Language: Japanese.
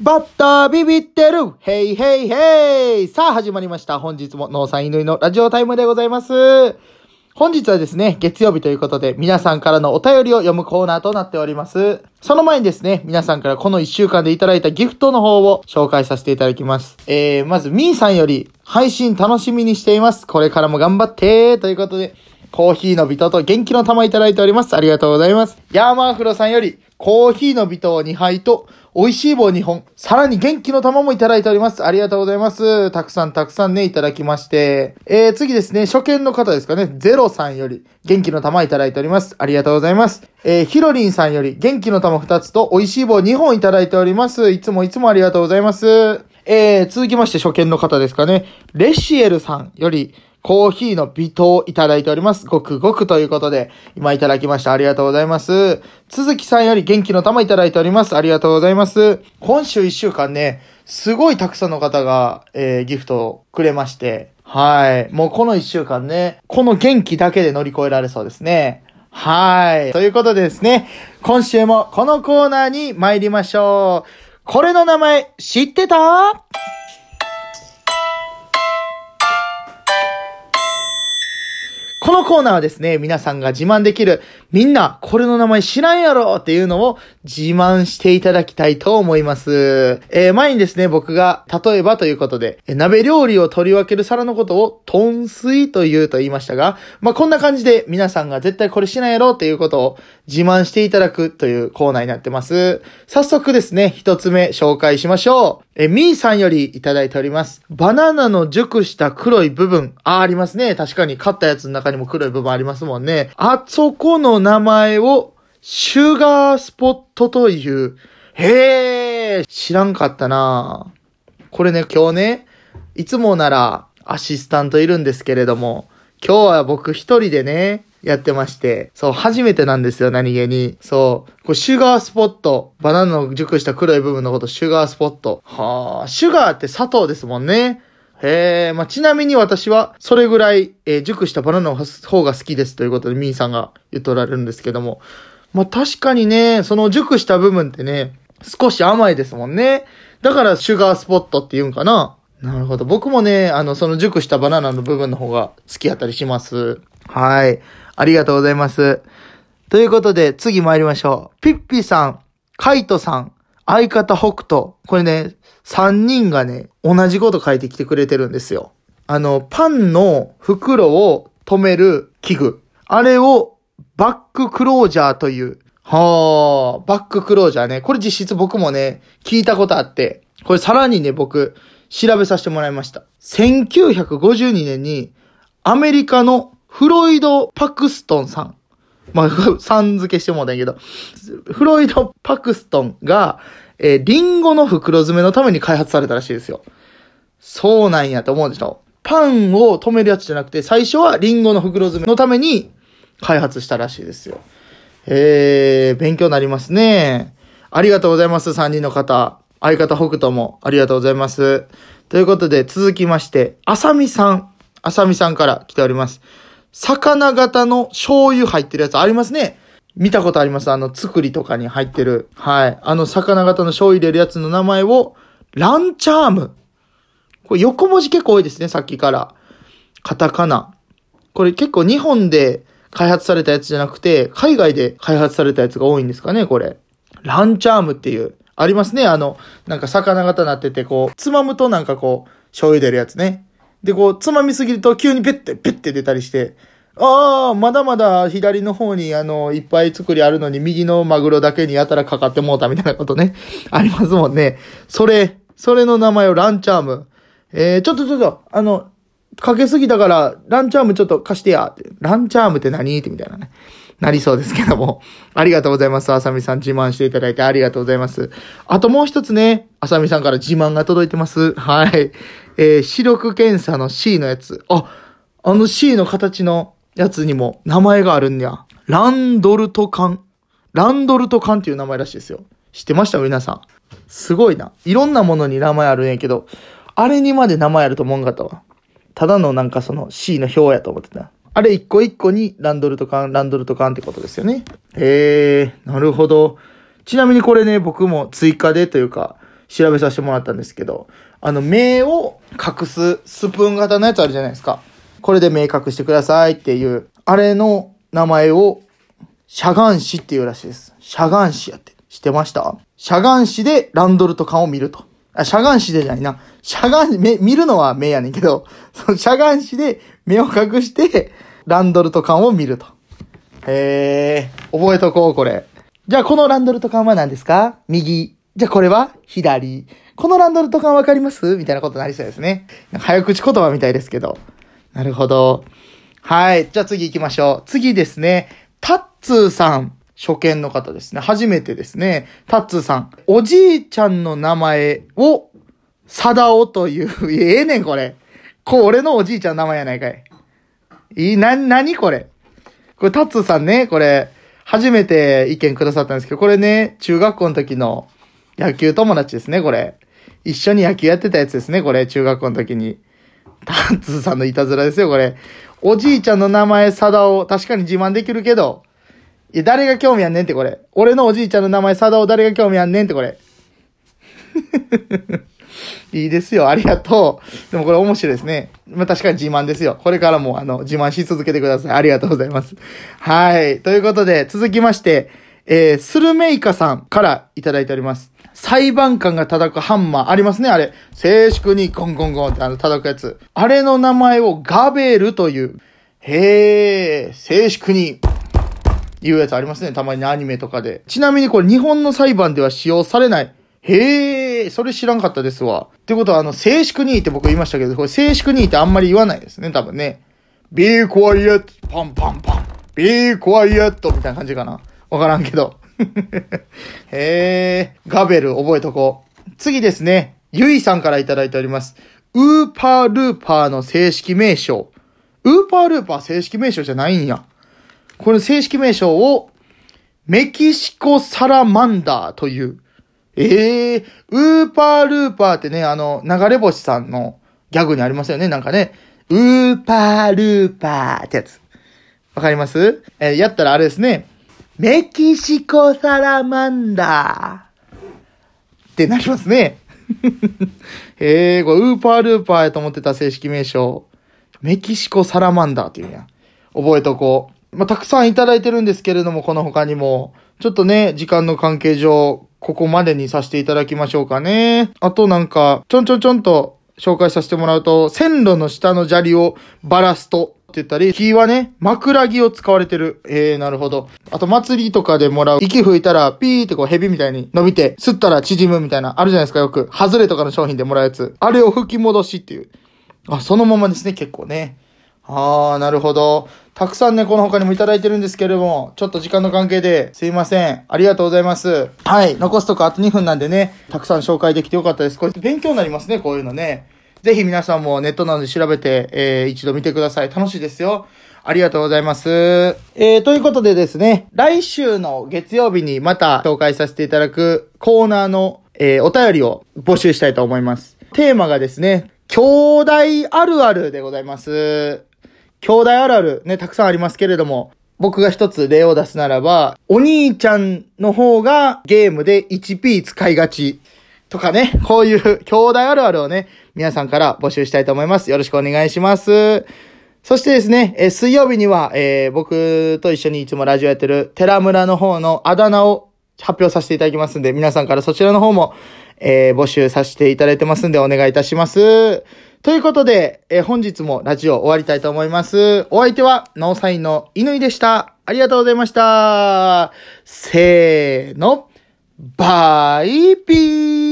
バッタービビってるヘイヘイヘイさあ始まりました。本日も農産犬のラジオタイムでございます。本日はですね、月曜日ということで、皆さんからのお便りを読むコーナーとなっております。その前にですね、皆さんからこの1週間でいただいたギフトの方を紹介させていただきます。えー、まず、みーさんより、配信楽しみにしています。これからも頑張ってということで、コーヒーの微糖と元気の玉いただいております。ありがとうございます。ヤーマーフロさんより、コーヒーの微糖2杯と、美味しい棒2本、さらに元気の玉もいただいております。ありがとうございます。たくさんたくさんね、いただきまして。えー、次ですね、初見の方ですかね、ゼロさんより、元気の玉いただいております。ありがとうございます。えー、ヒロリンさんより、元気の玉2つと、美味しい棒2本いただいております。いつもいつもありがとうございます。えー、続きまして初見の方ですかね、レシエルさんより、コーヒーの微糖いただいております。ごくごくということで、今いただきました。ありがとうございます。鈴木さんより元気の玉いただいております。ありがとうございます。今週1週間ね、すごいたくさんの方が、えー、ギフトをくれまして、はい。もうこの1週間ね、この元気だけで乗り越えられそうですね。はい。ということでですね、今週もこのコーナーに参りましょう。これの名前、知ってた？このコーナーはですね、皆さんが自慢できる、みんな、これの名前知らんやろっていうのを自慢していただきたいと思います。えー、前にですね、僕が、例えばということで、鍋料理を取り分ける皿のことを、トン水というと言いましたが、まあ、こんな感じで皆さんが絶対これ知らんやろっていうことを自慢していただくというコーナーになってます。早速ですね、一つ目紹介しましょう。え、みーさんよりいただいております。バナナの熟した黒い部分。あ、ありますね。確かに買ったやつの中にも黒い部分ありますもんね。あそこの名前を、シュガースポットという。へえ、知らんかったなこれね、今日ね、いつもならアシスタントいるんですけれども、今日は僕一人でね、やってまして、そう、初めてなんですよ、何気に。そう、これシュガースポット。バナナの熟した黒い部分のこと、シュガースポット。はあ、シュガーって砂糖ですもんね。へえ、まあ、ちなみに私は、それぐらい、えー熟したバナナの方が好きですということで、ミーさんが言っとられるんですけども。まあ、確かにね、その熟した部分ってね、少し甘いですもんね。だから、シュガースポットって言うんかな。なるほど。僕もね、あの、その熟したバナナの部分の方が好きやったりします。はい。ありがとうございます。ということで、次参りましょう。ピッピさん、カイトさん、相方北斗。これね、3人がね、同じこと書いてきてくれてるんですよ。あの、パンの袋を止める器具。あれをバッククロージャーという。はあ、バッククロージャーね。これ実質僕もね、聞いたことあって、これさらにね、僕、調べさせてもらいました。1952年に、アメリカのフロイド・パクストンさん。まあ、さん付けしてもうたんやけど、フロイド・パクストンが、えーリンゴの袋詰めのために開発されたらしいですよ。そうなんやと思うでしょ。パンを止めるやつじゃなくて、最初はリンゴの袋詰めのために開発したらしいですよ。えー、勉強になりますね。ありがとうございます、3人の方。相方北斗もありがとうございます。ということで、続きまして、あさみさん。あさみさんから来ております。魚型の醤油入ってるやつありますね。見たことあります？あの、作りとかに入ってる。はい。あの、魚型の醤油入れるやつの名前を、ランチャーム。これ横文字結構多いですね、さっきから。カタカナ。これ結構日本で開発されたやつじゃなくて、海外で開発されたやつが多いんですかね、これ。ランチャームっていう。ありますね、あの、なんか魚型になってて、こう、つまむとなんかこう、醤油出るやつね。で、こう、つまみすぎると急にペッて、ペッて出たりして、ああ、まだまだ左の方にあの、いっぱい作りあるのに右のマグロだけにやたらかかってもうたみたいなことね。ありますもんね。それ、それの名前をランチャーム。えー、ちょっとちょっと、あの、かけすぎたから、ランチャームちょっと貸してや。ってランチャームって何？ってみたいなね。なりそうですけども。ありがとうございます。あさみさん自慢していただいてありがとうございます。あともう一つね、あさみさんから自慢が届いてます。はい。えー、視力検査の C のやつ。あ、あの C の形のやつにも名前があるんや。ランドルト缶。ランドルト缶っていう名前らしいですよ。知ってました？皆さん。すごいな。いろんなものに名前あるんやけど、あれにまで名前あると思うんかったわ。ただのなんかその C の表やと思ってた。あれ一個一個にランドルト缶、ランドルト缶ってことですよね。へえ、なるほど。ちなみにこれね、僕も追加でというか、調べさせてもらったんですけど、あの、目を隠すスプーン型のやつあるじゃないですか。これで目隠してくださいっていう、あれの名前を、しゃがんしっていうらしいです。しゃがんしやって。知ってました？しゃがんしでランドルとかを見ると。あ、しゃがんしでじゃないな。しゃがん、目、見るのは目やねんけど、そのしゃがんしで目を隠して、ランドルと缶を見ると。へえ、覚えとこう、これ。じゃあ、このランドルと缶は何ですか？右。じゃあ、これは左。このランドルと缶わかります？みたいなことになりそうですね。早口言葉みたいですけど。なるほど。はい。じゃあ次行きましょう。次ですね。タッツーさん。初見の方ですね。初めてですね。タッツーさん。おじいちゃんの名前を、サダオという、ええねん、これ。これ、俺のおじいちゃんの名前やないかい。いい、な、なにこれ？これ、タッツーさんね、これ、初めて意見くださったんですけど、これね、中学校の時の野球友達ですね、これ。一緒に野球やってたやつですね、これ、中学校の時に。タッツーさんのいたずらですよ、これ。おじいちゃんの名前、サダオ、確かに自慢できるけど、いや、誰が興味あんねんってこれ。俺のおじいちゃんの名前、サダオ誰が興味あんねんってこれ。いいですよ。ありがとう。でもこれ面白いですね。まあ確かに自慢ですよ。これからもあの、自慢し続けてください。ありがとうございます。はい。ということで、続きまして、えー、スルメイカさんからいただいております。裁判官が叩くハンマーありますね、あれ。静粛にゴンゴンゴンってあの叩くやつ。あれの名前をガベルという。へー、静粛にいうやつありますね。たまにアニメとかで。ちなみにこれ日本の裁判では使用されない。へえ、それ知らんかったですわ。ってことは、あの、静粛にって僕言いましたけど、これ静粛にってあんまり言わないですね、多分ね。be quiet, パンパンパン。be quiet みたいな感じかな。わからんけど。へえ、ガベル覚えとこう。次ですね。ゆいさんからいただいております。ウーパールーパーの正式名称。ウーパールーパー正式名称じゃないんや。この正式名称を、メキシコサラマンダーという。ええー、ウーパールーパーってね、あの、流れ星さんのギャグにありますよね、なんかね。ウーパールーパーってやつ。わかります？えー、やったらあれですね。メキシコサラマンダーってなりますね。ええ、これ、ウーパールーパーやと思ってた正式名称。メキシコサラマンダーっていうやん。覚えとこう。まあ、たくさんいただいてるんですけれども、この他にも、ちょっとね、時間の関係上、ここまでにさせていただきましょうかね。あとなんか、ちょんちょんちょんと紹介させてもらうと、線路の下の砂利をバラすとって言ったり、木はね、枕木を使われてる。えー、なるほど。あと祭りとかでもらう。息吹いたら、ピーってこう蛇みたいに伸びて、吸ったら縮むみたいな、あるじゃないですか、よく。ハズレとかの商品でもらうやつ。あれを吹き戻しっていう。あ、そのままですね、結構ね。あー、なるほど。たくさんね、この他にもいただいてるんですけれども、ちょっと時間の関係ですいません。ありがとうございます。はい。残すとこあと2分なんでね、たくさん紹介できてよかったです。これ勉強になりますね、こういうのね。ぜひ皆さんもネットなどで調べて、えー、一度見てください。楽しいですよ。ありがとうございます。えー、ということでですね、来週の月曜日にまた紹介させていただくコーナーの、えー、お便りを募集したいと思います。テーマがですね、兄弟あるあるでございます。兄弟あるあるね、たくさんありますけれども、僕が一つ例を出すならば、お兄ちゃんの方がゲームで 1P 使いがち。とかね、こういう兄弟あるあるをね、皆さんから募集したいと思います。よろしくお願いします。そしてですね、え水曜日には、えー、僕と一緒にいつもラジオやってる寺村の方のあだ名を発表させていただきますんで、皆さんからそちらの方も、えー、募集させていただいてますんで、お願いいたします。ということで、えー、本日もラジオ終わりたいと思います。お相手は、ノーサインの犬でした。ありがとうございました。せーの、バイピー